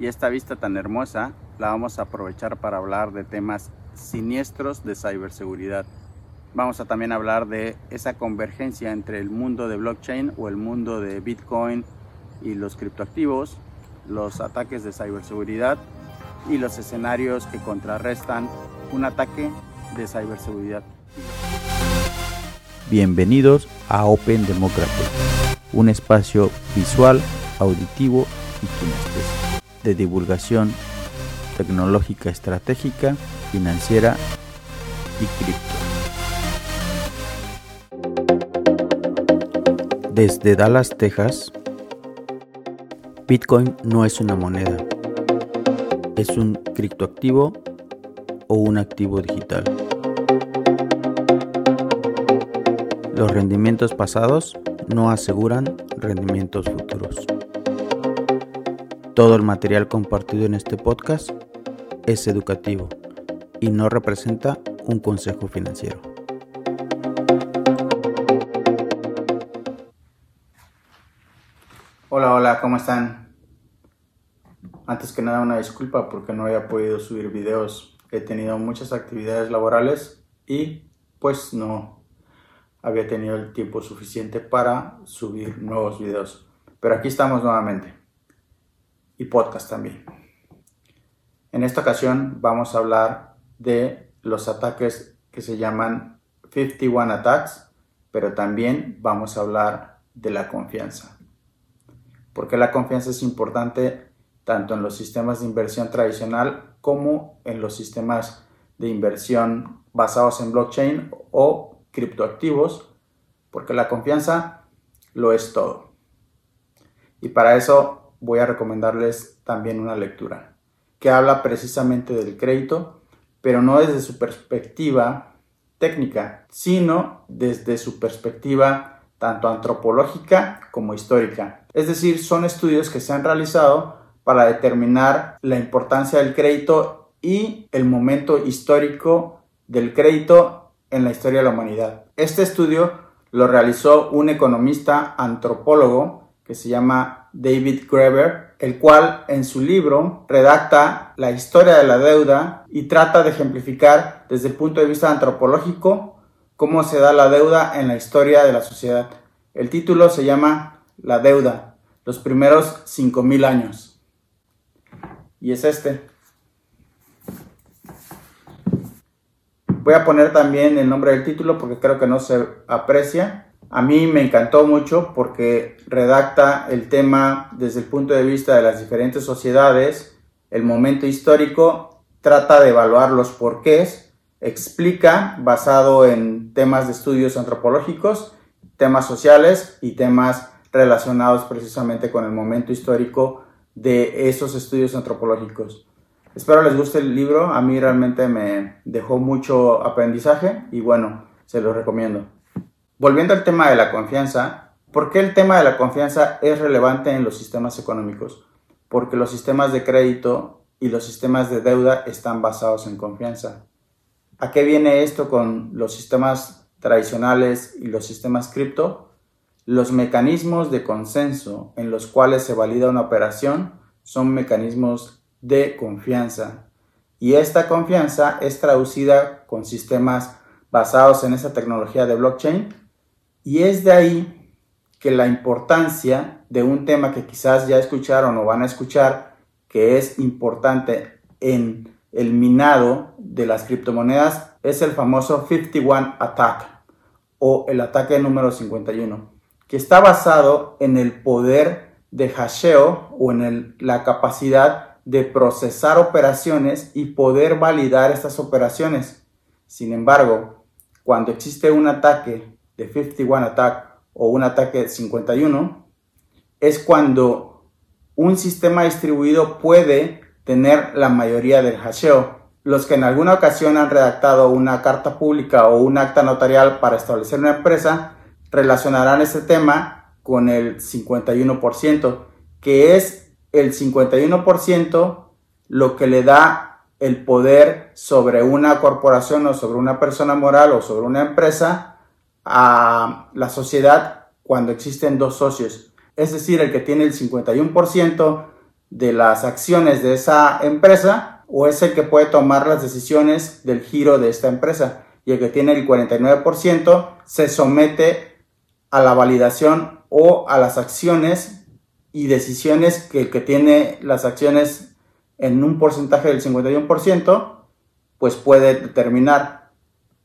y esta vista tan hermosa la vamos a aprovechar para hablar de temas siniestros de ciberseguridad. Vamos a también hablar de esa convergencia entre el mundo de blockchain o el mundo de Bitcoin y los criptoactivos, los ataques de ciberseguridad y los escenarios que contrarrestan un ataque de ciberseguridad. Bienvenidos a Open Democracy, un espacio visual, auditivo y kinestésico de divulgación tecnológica estratégica, financiera y cripto. Desde Dallas, Texas, Bitcoin no es una moneda, es un criptoactivo o un activo digital. Los rendimientos pasados no aseguran rendimientos futuros. Todo el material compartido en este podcast es educativo y no representa un consejo financiero. Hola, hola, ¿cómo están? Antes que nada una disculpa porque no había podido subir videos. He tenido muchas actividades laborales y pues no había tenido el tiempo suficiente para subir nuevos videos. Pero aquí estamos nuevamente. Y podcast también. En esta ocasión vamos a hablar de los ataques que se llaman 51 attacks, pero también vamos a hablar de la confianza. Porque la confianza es importante tanto en los sistemas de inversión tradicional como en los sistemas de inversión basados en blockchain o criptoactivos, porque la confianza lo es todo. Y para eso voy a recomendarles también una lectura que habla precisamente del crédito, pero no desde su perspectiva técnica, sino desde su perspectiva tanto antropológica como histórica. Es decir, son estudios que se han realizado para determinar la importancia del crédito y el momento histórico del crédito en la historia de la humanidad. Este estudio lo realizó un economista antropólogo que se llama David Graeber, el cual en su libro redacta la historia de la deuda y trata de ejemplificar desde el punto de vista antropológico cómo se da la deuda en la historia de la sociedad. El título se llama La deuda, los primeros 5.000 años. Y es este. Voy a poner también el nombre del título porque creo que no se aprecia. A mí me encantó mucho porque redacta el tema desde el punto de vista de las diferentes sociedades, el momento histórico, trata de evaluar los porqués, explica basado en temas de estudios antropológicos, temas sociales y temas relacionados precisamente con el momento histórico de esos estudios antropológicos. Espero les guste el libro, a mí realmente me dejó mucho aprendizaje y bueno, se lo recomiendo. Volviendo al tema de la confianza, ¿por qué el tema de la confianza es relevante en los sistemas económicos? Porque los sistemas de crédito y los sistemas de deuda están basados en confianza. ¿A qué viene esto con los sistemas tradicionales y los sistemas cripto? Los mecanismos de consenso en los cuales se valida una operación son mecanismos de confianza. Y esta confianza es traducida con sistemas basados en esa tecnología de blockchain. Y es de ahí que la importancia de un tema que quizás ya escucharon o van a escuchar, que es importante en el minado de las criptomonedas, es el famoso 51 attack o el ataque número 51, que está basado en el poder de hasheo o en la capacidad de procesar operaciones y poder validar estas operaciones. Sin embargo, cuando existe un ataque de 51 attack o un ataque de 51, es cuando un sistema distribuido puede tener la mayoría del hasheo. Los que en alguna ocasión han redactado una carta pública o un acta notarial para establecer una empresa relacionarán este tema con el 51%, que es el 51% lo que le da el poder sobre una corporación o sobre una persona moral o sobre una empresa a la sociedad cuando existen dos socios. Es decir, el que tiene el 51% de las acciones de esa empresa o es el que puede tomar las decisiones del giro de esta empresa y el que tiene el 49% se somete a la validación o a las acciones y decisiones que el que tiene las acciones en un porcentaje del 51% pues puede determinar.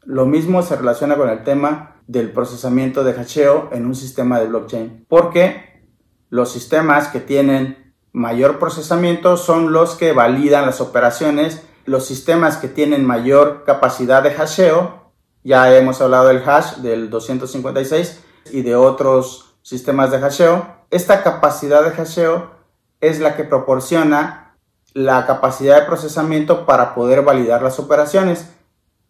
Lo mismo se relaciona con el tema del procesamiento de hasheo en un sistema de blockchain, porque los sistemas que tienen mayor procesamiento son los que validan las operaciones, los sistemas que tienen mayor capacidad de hasheo, ya hemos hablado del hash del 256 y de otros sistemas de hasheo, esta capacidad de hasheo es la que proporciona la capacidad de procesamiento para poder validar las operaciones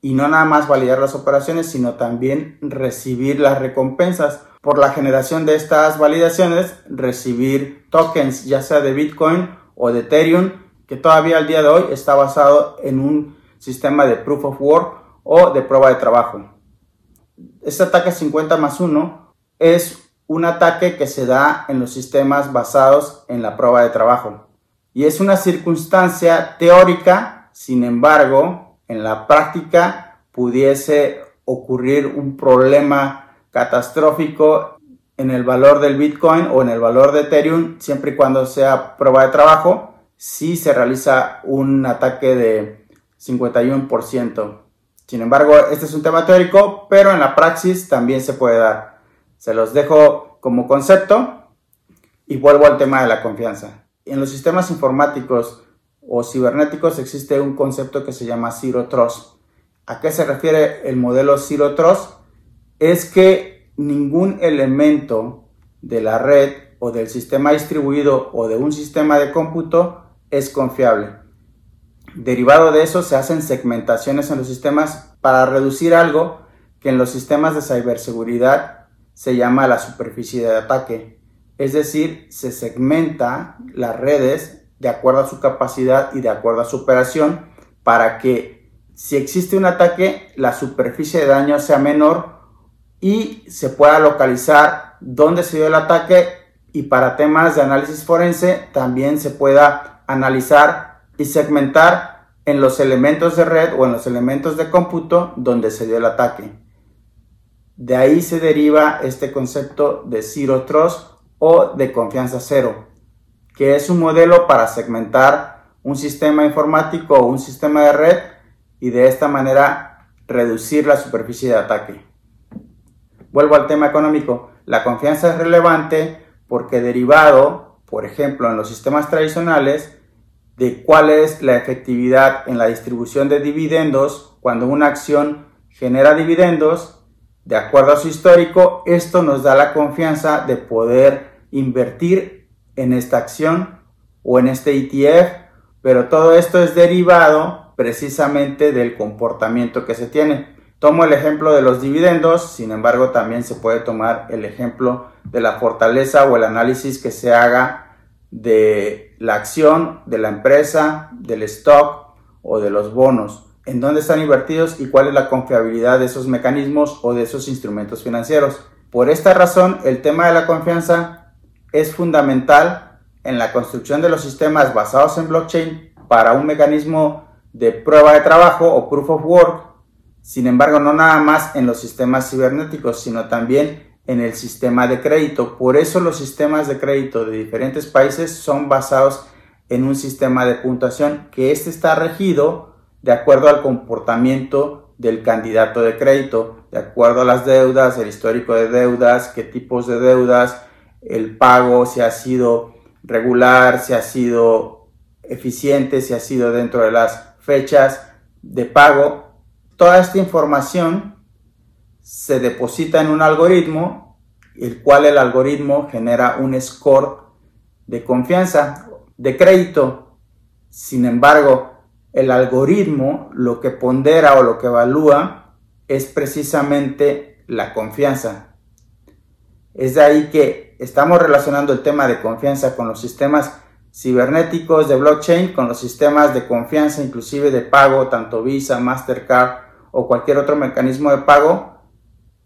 y no nada más validar las operaciones, sino también recibir las recompensas por la generación de estas validaciones, recibir tokens ya sea de Bitcoin o de Ethereum, que todavía al día de hoy está basado en un sistema de proof of work o de prueba de trabajo. Este ataque 50 más 1 es un ataque que se da en los sistemas basados en la prueba de trabajo. Y es una circunstancia teórica, sin embargo, en la práctica pudiese ocurrir un problema catastrófico en el valor del Bitcoin o en el valor de Ethereum, siempre y cuando sea prueba de trabajo, si se realiza un ataque de 51%. Sin embargo, este es un tema teórico, pero en la praxis también se puede dar. Se los dejo como concepto y vuelvo al tema de la confianza. En los sistemas informáticos o cibernéticos existe un concepto que se llama Zero Trust. ¿A qué se refiere el modelo Zero Trust? es que ningún elemento de la red o del sistema distribuido o de un sistema de cómputo es confiable. Derivado de eso se hacen segmentaciones en los sistemas para reducir algo que en los sistemas de ciberseguridad se llama la superficie de ataque. Es decir, se segmenta las redes de acuerdo a su capacidad y de acuerdo a su operación para que si existe un ataque la superficie de daño sea menor y se pueda localizar dónde se dio el ataque y para temas de análisis forense también se pueda analizar y segmentar en los elementos de red o en los elementos de cómputo donde se dio el ataque. De ahí se deriva este concepto de Zero Trust o de confianza cero, que es un modelo para segmentar un sistema informático o un sistema de red y de esta manera reducir la superficie de ataque. Vuelvo al tema económico. La confianza es relevante porque derivado, por ejemplo, en los sistemas tradicionales, de cuál es la efectividad en la distribución de dividendos cuando una acción genera dividendos, de acuerdo a su histórico, esto nos da la confianza de poder invertir en esta acción o en este ETF, pero todo esto es derivado precisamente del comportamiento que se tiene. Tomo el ejemplo de los dividendos, sin embargo también se puede tomar el ejemplo de la fortaleza o el análisis que se haga de la acción de la empresa, del stock o de los bonos, en dónde están invertidos y cuál es la confiabilidad de esos mecanismos o de esos instrumentos financieros. Por esta razón, el tema de la confianza es fundamental en la construcción de los sistemas basados en blockchain para un mecanismo de prueba de trabajo o proof of work sin embargo, no nada más en los sistemas cibernéticos, sino también en el sistema de crédito. Por eso los sistemas de crédito de diferentes países son basados en un sistema de puntuación que este está regido de acuerdo al comportamiento del candidato de crédito, de acuerdo a las deudas, el histórico de deudas, qué tipos de deudas, el pago, si ha sido regular, si ha sido eficiente, si ha sido dentro de las fechas de pago Toda esta información se deposita en un algoritmo, el cual el algoritmo genera un score de confianza, de crédito. Sin embargo, el algoritmo lo que pondera o lo que evalúa es precisamente la confianza. Es de ahí estamos relacionando el tema de confianza con los sistemas cibernéticos de blockchain, con los sistemas de confianza inclusive de pago, tanto Visa, Mastercard, o cualquier otro mecanismo de pago,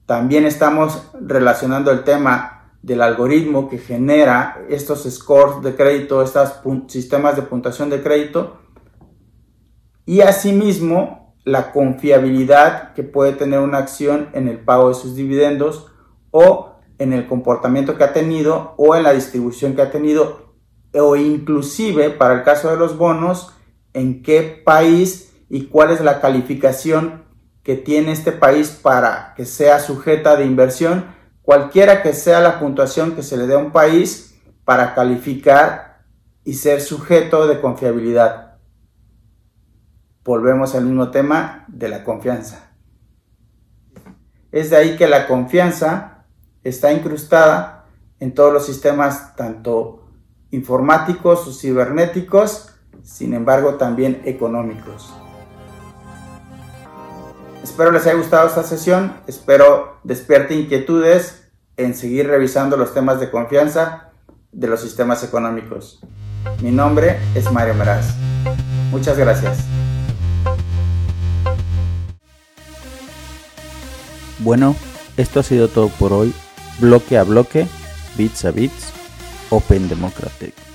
también estamos relacionando el tema del algoritmo que genera estos scores de crédito, estos sistemas de puntuación de crédito. Y asimismo la confiabilidad que puede tener una acción en el pago de sus dividendos o en el comportamiento que ha tenido o en la distribución que ha tenido o inclusive para el caso de los bonos en qué país y cuál es la calificación que tiene este país para que sea sujeta de inversión, cualquiera que sea la puntuación que se le dé a un país para calificar y ser sujeto de confiabilidad. Volvemos al mismo tema de la confianza. Es de ahí que la confianza está incrustada en todos los sistemas, tanto informáticos o cibernéticos, sin embargo también económicos. Espero les haya gustado esta sesión, espero despierte inquietudes en seguir revisando los temas de confianza de los sistemas económicos. Mi nombre es Mario Meraz. Muchas gracias. Bueno, esto ha sido todo por hoy. Bloque a bloque, bits a bits, Open Democratic.